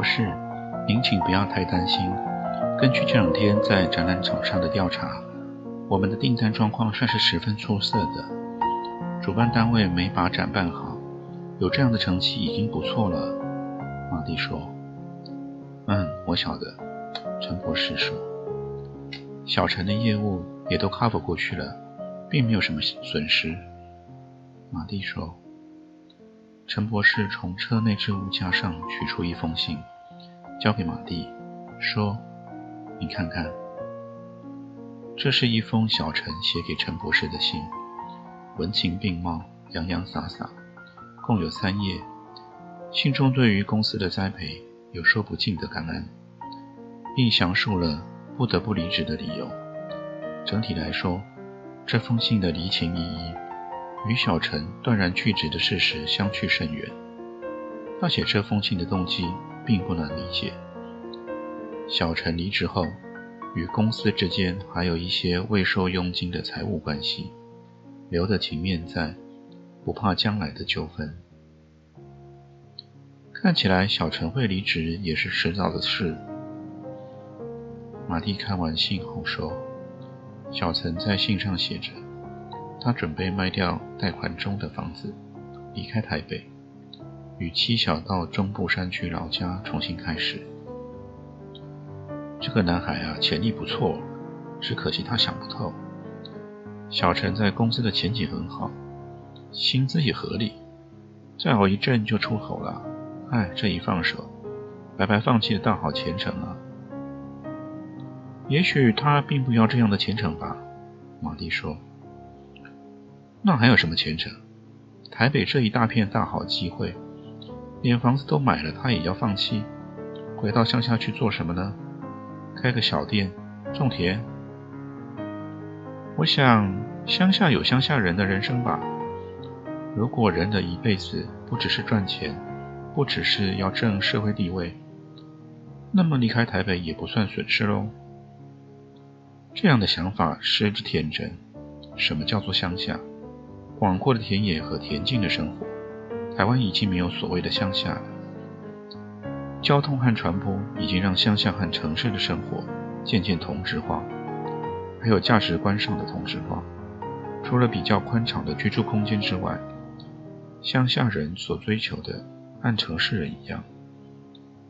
博士，您请不要太担心。根据这两天在展览场上的调查，我们的订单状况算是十分出色的。主办单位没把展办好，有这样的成绩已经不错了。马蒂说：“嗯，我晓得。”陈博士说：“小陈的业务也都 cover 过去了，并没有什么损失。”马蒂说。陈博士从车内置物架上取出一封信，交给马蒂，说：“你看看，这是一封小陈写给陈博士的信，文情并茂，洋洋洒洒，共有三页。信中对于公司的栽培有说不尽的感恩，并详述了不得不离职的理由。整体来说，这封信的离情依依。”与小陈断然拒绝的事实相去甚远。他写这封信的动机并不难理解。小陈离职后，与公司之间还有一些未收佣金的财务关系，留的情面在，不怕将来的纠纷。看起来小陈会离职也是迟早的事。马蒂看完信后说：“小陈在信上写着。”他准备卖掉贷款中的房子，离开台北，与妻小到中部山区老家重新开始。这个男孩啊，潜力不错，只可惜他想不透。小陈在公司的前景很好，薪资也合理，再熬一阵就出口了。哎，这一放手，白白放弃了大好前程啊！也许他并不要这样的前程吧，马蒂说。那还有什么前程？台北这一大片大好机会，连房子都买了，他也要放弃，回到乡下去做什么呢？开个小店，种田。我想，乡下有乡下人的人生吧。如果人的一辈子不只是赚钱，不只是要挣社会地位，那么离开台北也不算损失喽。这样的想法十之天真。什么叫做乡下？广阔的田野和恬静的生活，台湾已经没有所谓的乡下了。交通和传播已经让乡下和城市的生活渐渐同质化，还有价值观上的同质化。除了比较宽敞的居住空间之外，乡下人所追求的和城市人一样，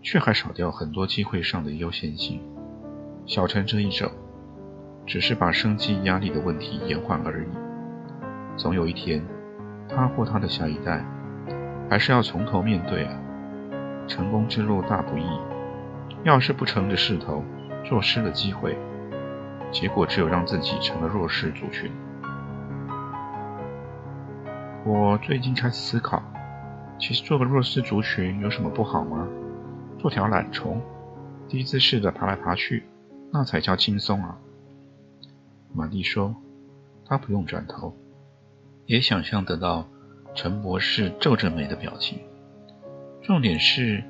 却还少掉很多机会上的优先性。小陈这一走，只是把生计压力的问题延缓而已。总有一天，他或他的下一代，还是要从头面对啊！成功之路大不易，要是不乘着势头，错失了机会，结果只有让自己成了弱势族群。我最近开始思考，其实做个弱势族群有什么不好吗？做条懒虫，低姿势的爬来爬去，那才叫轻松啊！玛丽说：“他不用转头。”也想象得到陈博士皱着眉的表情。重点是，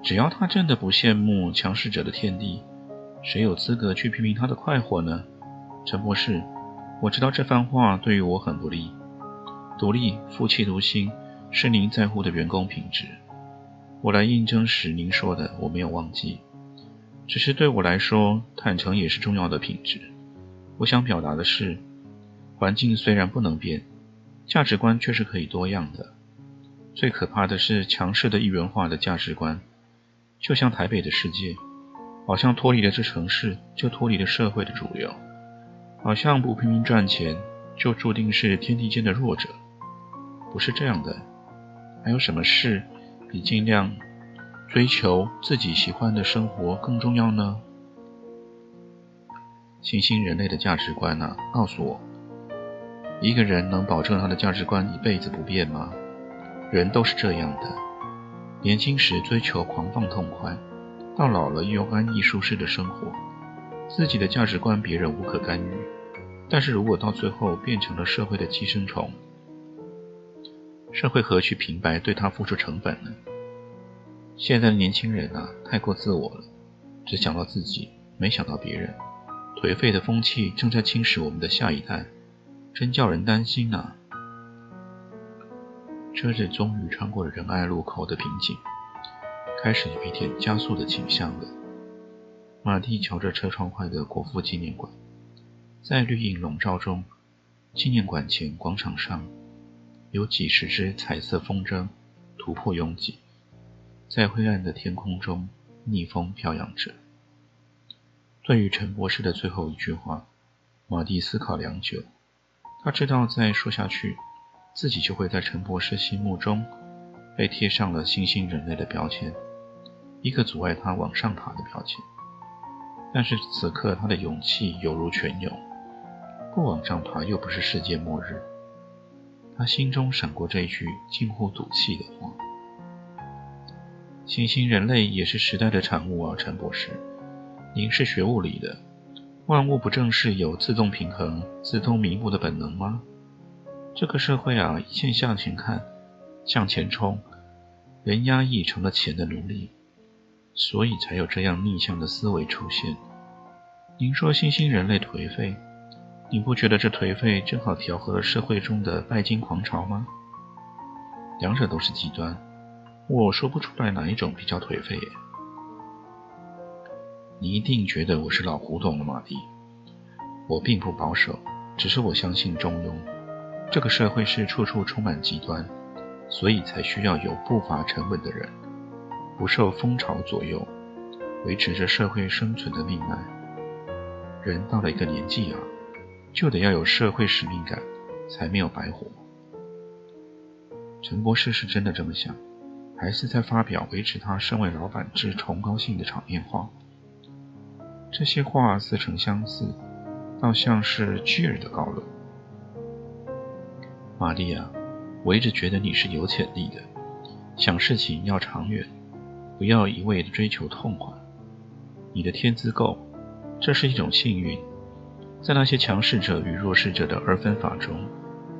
只要他真的不羡慕强势者的天地，谁有资格去批评他的快活呢？陈博士，我知道这番话对于我很不利。独立、负气独心是您在乎的员工品质。我来应征时您说的，我没有忘记。只是对我来说，坦诚也是重要的品质。我想表达的是，环境虽然不能变。价值观却是可以多样的。最可怕的是强势的一元化的价值观，就像台北的世界，好像脱离了这城市，就脱离了社会的主流，好像不拼命赚钱，就注定是天地间的弱者。不是这样的。还有什么事比尽量追求自己喜欢的生活更重要呢？新兴人类的价值观啊，告诉我。一个人能保证他的价值观一辈子不变吗？人都是这样的，年轻时追求狂放痛快，到老了又安逸舒适的生活，自己的价值观别人无可干预。但是如果到最后变成了社会的寄生虫，社会何去平白对他付出成本呢？现在的年轻人啊，太过自我了，只想到自己，没想到别人。颓废的风气正在侵蚀我们的下一代，真叫人担心啊！车子终于穿过了仁爱路口的瓶颈，开始有一点加速的倾向了。马蒂瞧着车窗外的国父纪念馆，在绿荫笼罩中，纪念馆前广场上有几十只彩色风筝突破拥挤，在灰暗的天空中逆风飘扬着。对于陈博士的最后一句话，马蒂思考良久。他知道再说下去，自己就会在陈博士心目中被贴上了新兴人类的标签，一个阻碍他往上爬的标签。但是此刻他的勇气犹如泉涌，不往上爬又不是世界末日。他心中闪过这句近乎赌气的话：“新兴人类也是时代的产物啊，陈博士。”您是学物理的，万物不正是有自动平衡、自动弥补的本能吗？这个社会啊，一切向前看，向前冲，人压抑成了钱的奴隶，所以才有这样逆向的思维出现。您说新兴人类颓废，你不觉得这颓废正好调和了社会中的拜金狂潮吗？两者都是极端，我说不出来哪一种比较颓废。你一定觉得我是老古董了，马蒂。我并不保守，只是我相信中庸。这个社会是处处充满极端，所以才需要有步伐沉稳的人，不受风潮左右，维持着社会生存的命脉。人到了一个年纪啊，就得要有社会使命感，才没有白活。陈博士是真的这么想，还是在发表维持他身为老板之崇高性的场面话？这些话似曾相似，倒像是巨尔的高论。玛利亚，我一直觉得你是有潜力的，想事情要长远，不要一味的追求痛快。你的天资够，这是一种幸运。在那些强势者与弱势者的二分法中，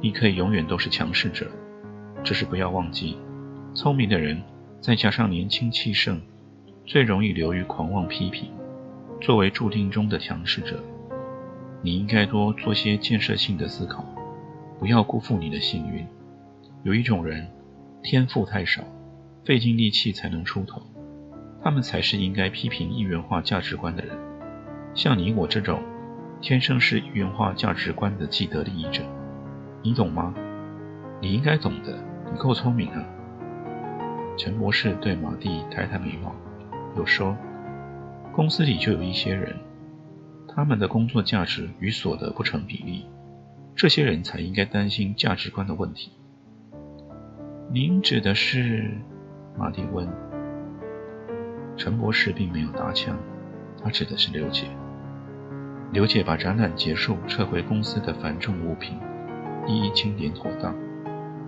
你可以永远都是强势者。只是不要忘记，聪明的人再加上年轻气盛，最容易流于狂妄批评。作为注定中的强势者，你应该多做些建设性的思考，不要辜负你的幸运。有一种人，天赋太少，费尽力气才能出头，他们才是应该批评一元化价值观的人。像你我这种，天生是一元化价值观的既得利益者，你懂吗？你应该懂得，你够聪明啊。陈博士对马蒂抬抬眉毛，又说。公司里就有一些人，他们的工作价值与所得不成比例，这些人才应该担心价值观的问题。您指的是？马蒂问。陈博士并没有搭腔，他指的是刘姐。刘姐把展览结束撤回公司的繁重物品一一清点妥当，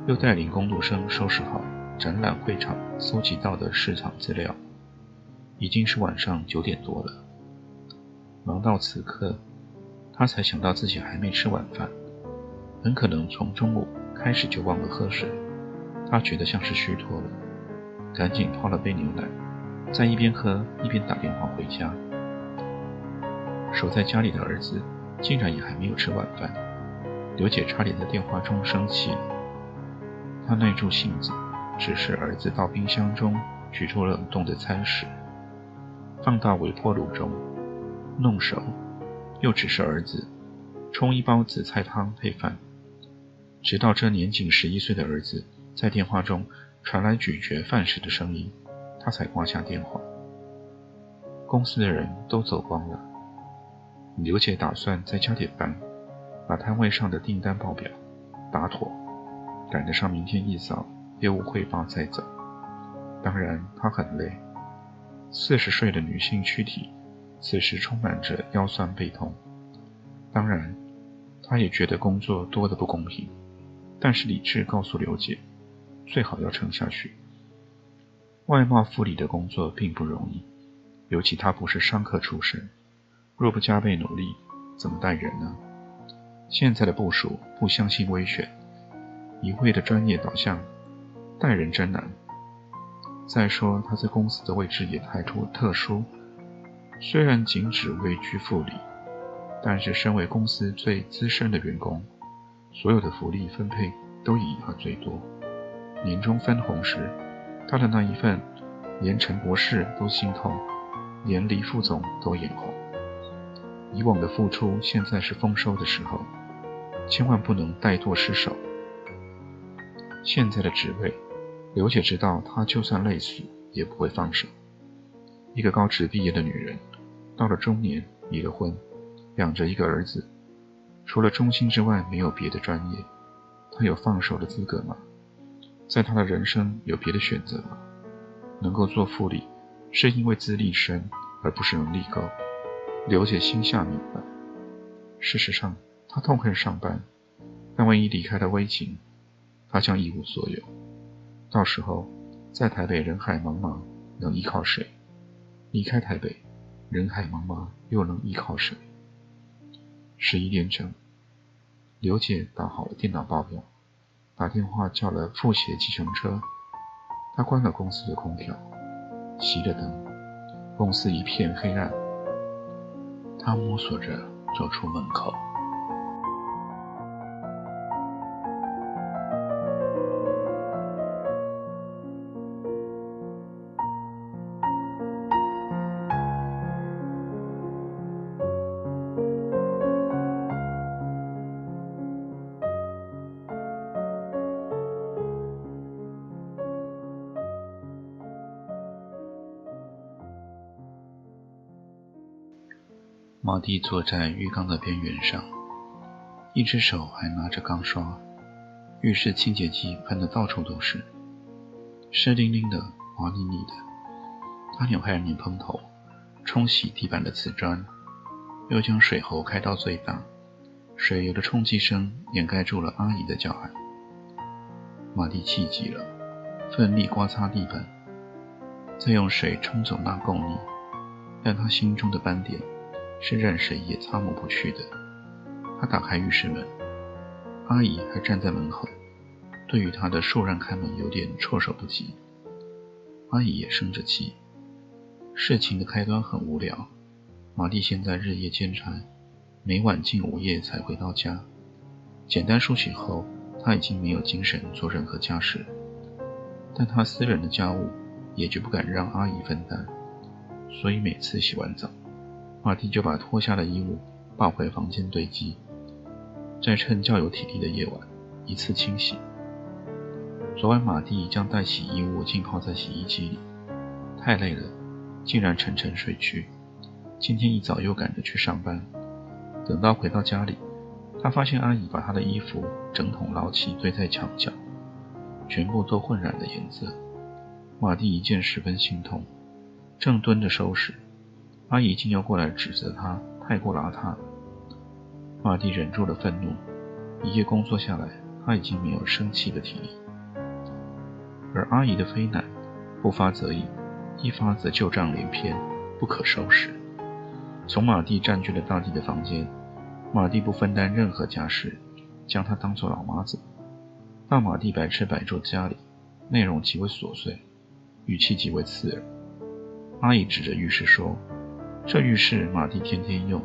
又带领工读生收拾好展览会场搜集到的市场资料。已经是晚上九点多了，忙到此刻，他才想到自己还没吃晚饭，很可能从中午开始就忘了喝水。他觉得像是虚脱了，赶紧泡了杯牛奶，在一边喝一边打电话回家。守在家里的儿子竟然也还没有吃晚饭，刘姐差点在电话中生气了。她耐住性子，指示儿子到冰箱中取出冷冻的餐食。放到微波炉中弄熟，又指示儿子冲一包紫菜汤配饭。直到这年仅十一岁的儿子在电话中传来咀嚼饭食的声音，他才挂下电话。公司的人都走光了，刘姐打算再加点班，把摊位上的订单报表打妥，赶得上明天一早业务汇报再走。当然，她很累。四十岁的女性躯体，此时充满着腰酸背痛。当然，她也觉得工作多得不公平，但是理智告诉刘姐，最好要撑下去。外贸副理的工作并不容易，尤其他不是商科出身，若不加倍努力，怎么带人呢？现在的部署不相信微选，一味的专业导向，带人真难。再说他在公司的位置也太突特殊，虽然仅只位居副理，但是身为公司最资深的员工，所有的福利分配都以他最多。年终分红时，他的那一份，连陈博士都心痛，连黎副总都眼红。以往的付出，现在是丰收的时候，千万不能怠惰失手。现在的职位，刘姐知道，她就算累死也不会放手。一个高职毕业的女人，到了中年离了婚，养着一个儿子，除了忠心之外没有别的专业，她有放手的资格吗？在他的人生有别的选择吗？能够做副理，是因为资历深，而不是能力高。刘姐心下明白。事实上，她痛恨上班，但万一离开了微景，她将一无所有。到时候，在台北人海茫茫，能依靠谁？离开台北，人海茫茫，又能依靠谁？十一点整，刘姐打好了电脑报表。打电话叫了复写计程车，她关了公司的空调，熄了灯，公司一片黑暗。他摸索着走出门口。马蒂坐在浴缸的边缘上，一只手还拿着钢刷，浴室清洁剂喷得到处都是，湿淋淋的，滑腻腻的。他扭开莲蓬头，冲洗地板的瓷砖，又将水喉开到最大，水流的冲击声掩盖住了阿姨的叫喊。马蒂气急了，奋力刮擦地板，再用水冲走那垢泥，但他心中的斑点。是任谁也擦抹不去的。他打开浴室门，阿姨还站在门口，对于他的倏然开门有点措手不及。阿姨也生着气。事情的开端很无聊。玛丽现在日夜兼差，每晚近午夜才回到家。简单梳洗后，她已经没有精神做任何家事，但她私人的家务也绝不敢让阿姨分担，所以每次洗完澡。马蒂就把脱下的衣物抱回房间堆积，再趁较有体力的夜晚一次清洗。昨晚马蒂将待洗衣物浸泡在洗衣机里，太累了，竟然沉沉睡去。今天一早又赶着去上班，等到回到家里，他发现阿姨把他的衣服整桶捞起堆在墙角，全部都混染了颜色。马蒂一见十分心痛，正蹲着收拾。阿姨竟要过来指责他太过邋遢，马蒂忍住了愤怒。一夜工作下来，他已经没有生气的体力。而阿姨的非难，不发则已，一发则旧账连篇，不可收拾。从马蒂占据了大地的房间，马蒂不分担任何家事，将她当做老妈子。大马蒂白吃白住家里，内容极为琐碎，语气极为刺耳。阿姨指着浴室说。这浴室马蒂天天用，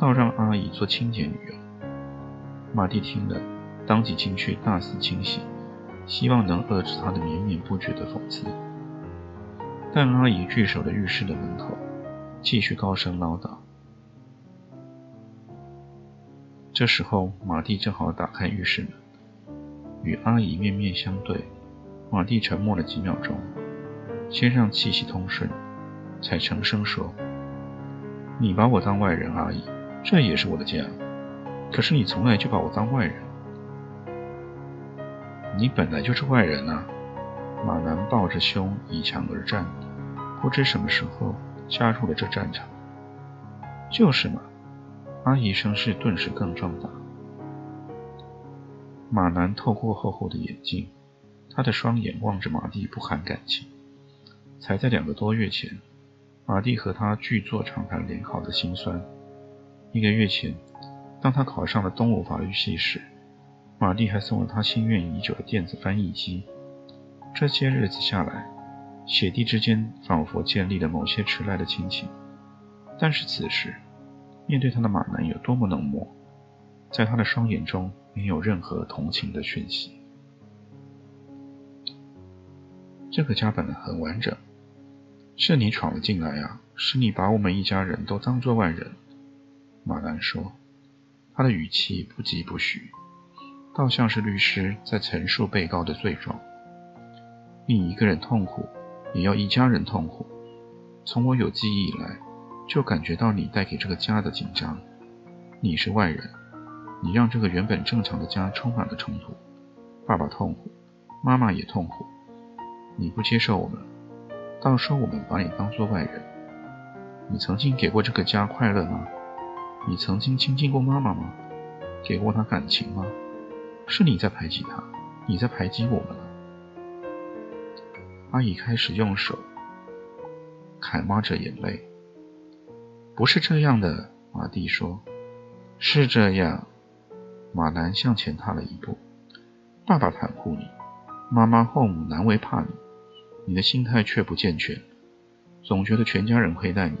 倒让阿姨做清洁女佣。马蒂听了，当即进去大肆清洗，希望能遏制她的绵绵不绝的讽刺。但阿姨拒守了浴室的门口，继续高声唠叨。这时候，马蒂正好打开浴室门，与阿姨面面相对。马蒂沉默了几秒钟，先让气息通顺，才沉声说。你把我当外人，阿姨，这也是我的家。可是你从来就把我当外人。你本来就是外人啊！马南抱着胸倚墙而战，不知什么时候加入了这战场。就是嘛！阿姨声势顿时更壮大。马南透过厚厚的眼镜，他的双眼望着马蒂，不含感情。才在两个多月前，马蒂和他剧作长谈联考的辛酸。一个月前，当他考上了东吴法律系时，马蒂还送了他心愿已久的电子翻译机。这些日子下来，姐弟之间仿佛建立了某些迟来的亲情。但是此时，面对他的马南有多么冷漠，在他的双眼中没有任何同情的讯息。这个家本很完整，是你闯了进来啊！是你把我们一家人都当作外人。马兰说，他的语气不疾不徐，倒像是律师在陈述被告的罪状。你一个人痛苦，也要一家人痛苦。从我有记忆以来，就感觉到你带给这个家的紧张。你是外人，你让这个原本正常的家充满了冲突。爸爸痛苦，妈妈也痛苦。你不接受我们，倒说我们把你当做外人。你曾经给过这个家快乐吗？你曾经亲近过妈妈吗？给过她感情吗？是你在排挤她，你在排挤我们了。阿姨开始用手揩抹着眼泪。不是这样的，马蒂说。是这样。马南向前踏了一步。爸爸袒护你，妈妈后母难为怕你。你的心态却不健全，总觉得全家人亏待你。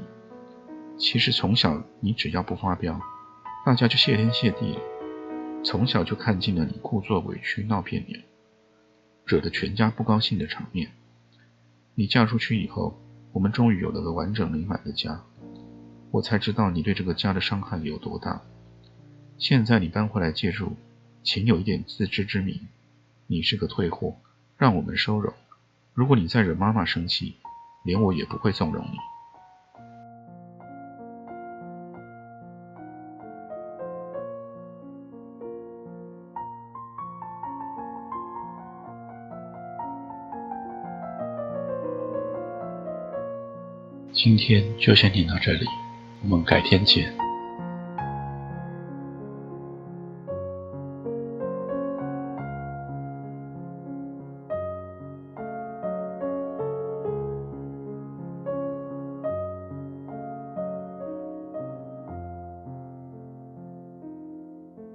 其实从小你只要不发飙，大家就谢天谢地了。从小就看尽了你故作委屈闹别扭，惹得全家不高兴的场面。你嫁出去以后，我们终于有了个完整美满的家，我才知道你对这个家的伤害有多大。现在你搬回来借住，请有一点自知之明。你是个退货，让我们收容。如果你再惹妈妈生气，连我也不会纵容你。今天就先听到这里，我们改天见。